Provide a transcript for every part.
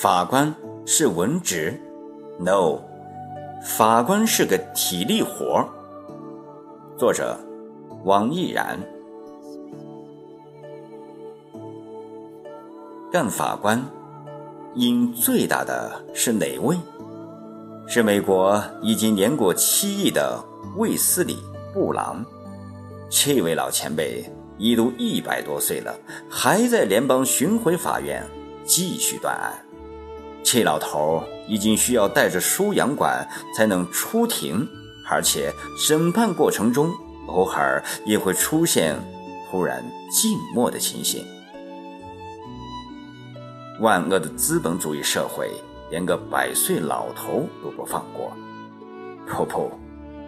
法官是文职？No，法官是个体力活。作者：王毅然。干法官，瘾最大的是哪位？是美国已经年过七亿的卫斯理·布朗。这位老前辈已都一百多岁了，还在联邦巡回法院继续断案。这老头已经需要带着输氧管才能出庭，而且审判过程中偶尔也会出现突然静默的情形。万恶的资本主义社会，连个百岁老头都不放过。不不，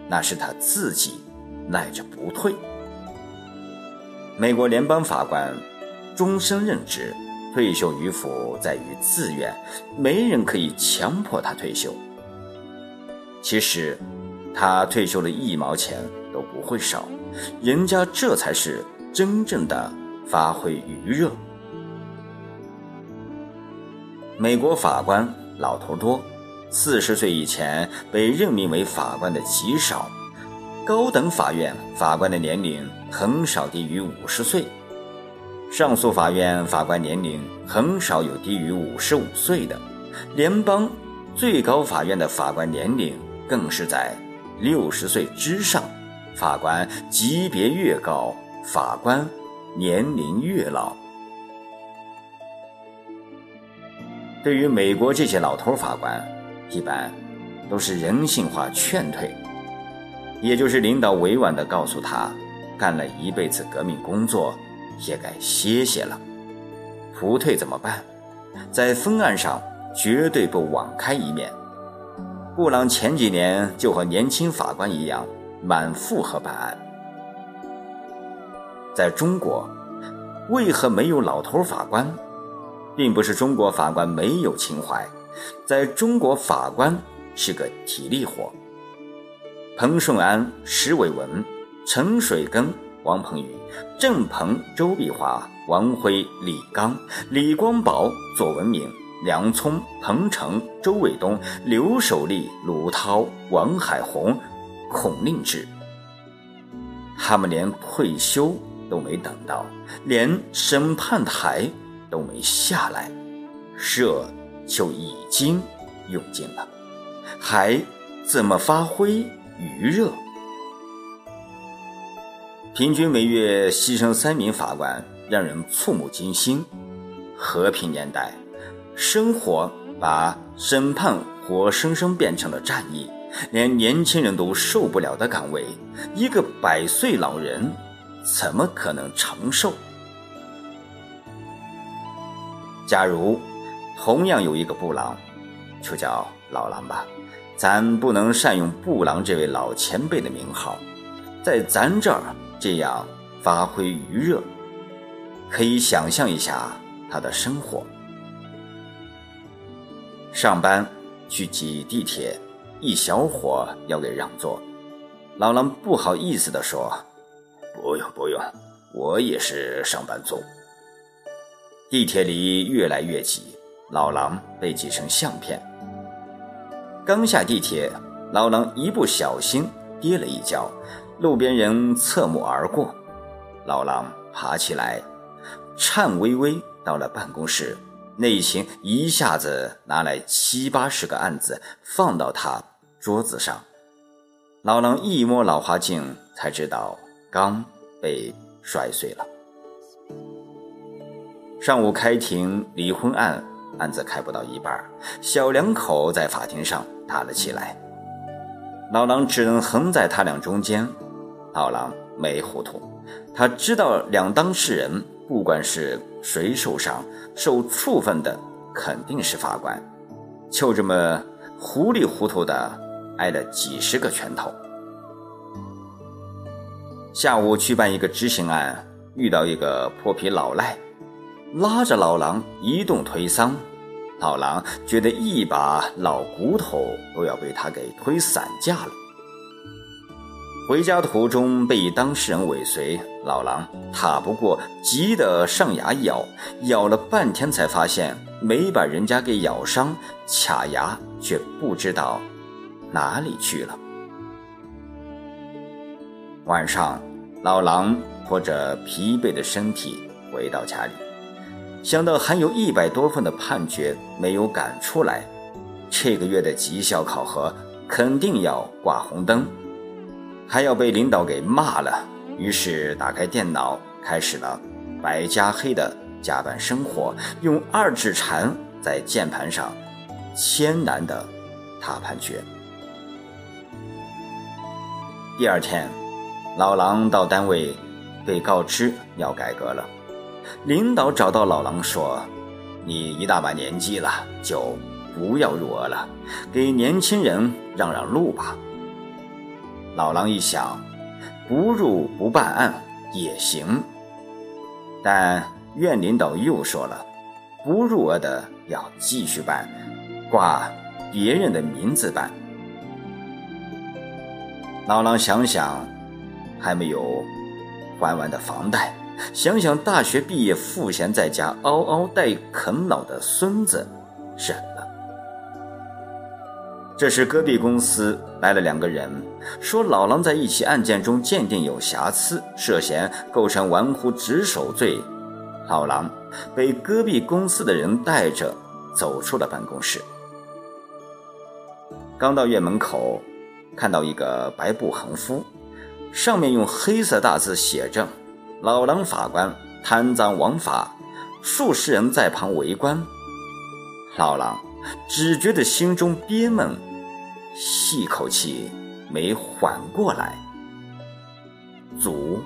那是他自己赖着不退。美国联邦法官终身任职，退休与否在于自愿，没人可以强迫他退休。其实，他退休了一毛钱都不会少，人家这才是真正的发挥余热。美国法官老头多，四十岁以前被任命为法官的极少。高等法院法官的年龄很少低于五十岁，上诉法院法官年龄很少有低于五十五岁的，联邦最高法院的法官年龄更是在六十岁之上。法官级别越高，法官年龄越老。对于美国这些老头法官，一般都是人性化劝退，也就是领导委婉地告诉他，干了一辈子革命工作，也该歇歇了。不退怎么办？在分案上绝对不网开一面。布朗前几年就和年轻法官一样，满负荷办案。在中国，为何没有老头法官？并不是中国法官没有情怀，在中国法官是个体力活。彭顺安、石伟文、陈水根、王鹏宇、郑鹏、周碧华、王辉、李刚、李光宝、左文明、梁聪、彭程、周卫东、刘守立、鲁涛、王海红、孔令志，他们连退休都没等到，连审判台。都没下来，热就已经用尽了，还怎么发挥余热？平均每月牺牲三名法官，让人触目惊心。和平年代，生活把审判活生生变成了战役，连年轻人都受不了的岗位，一个百岁老人怎么可能承受？假如同样有一个布朗，就叫老狼吧，咱不能善用布朗这位老前辈的名号，在咱这儿这样发挥余热，可以想象一下他的生活。上班去挤地铁，一小伙要给让座，老狼不好意思地说：“不用不用，我也是上班族。”地铁里越来越挤，老狼被挤成相片。刚下地铁，老狼一不小心跌了一跤，路边人侧目而过，老狼爬起来，颤巍巍到了办公室，内勤一下子拿来七八十个案子放到他桌子上，老狼一摸老花镜，才知道刚被摔碎了。上午开庭，离婚案案子开不到一半，小两口在法庭上打了起来。老狼只能横在他俩中间。老狼没糊涂，他知道两当事人不管是谁受伤，受处分的肯定是法官，就这么糊里糊涂的挨了几十个拳头。下午去办一个执行案，遇到一个泼皮老赖。拉着老狼一动推搡，老狼觉得一把老骨头都要被他给推散架了。回家途中被当事人尾随，老狼打不过，急得上牙咬，咬了半天才发现没把人家给咬伤，卡牙却不知道哪里去了。晚上，老狼拖着疲惫的身体回到家里，想到还有一百多份的判决没有赶出来，这个月的绩效考核肯定要挂红灯，还要被领导给骂了。于是打开电脑，开始了白加黑的加班生活，用二指禅在键盘上艰难的踏判决。第二天。老狼到单位，被告知要改革了。领导找到老狼说：“你一大把年纪了，就不要入额了，给年轻人让让路吧。”老狼一想，不入不办案也行，但院领导又说了，不入额的要继续办，挂别人的名字办。老狼想想。还没有还完的房贷，想想大学毕业赋闲在家嗷嗷待啃老的孙子，忍了。这时隔壁公司来了两个人，说老狼在一起案件中鉴定有瑕疵，涉嫌构成玩忽职守罪。老狼被隔壁公司的人带着走出了办公室，刚到院门口，看到一个白布横幅。上面用黑色大字写着：“老狼法官贪赃枉法。”数十人在旁围观。老狼只觉得心中憋闷，细口气没缓过来。足。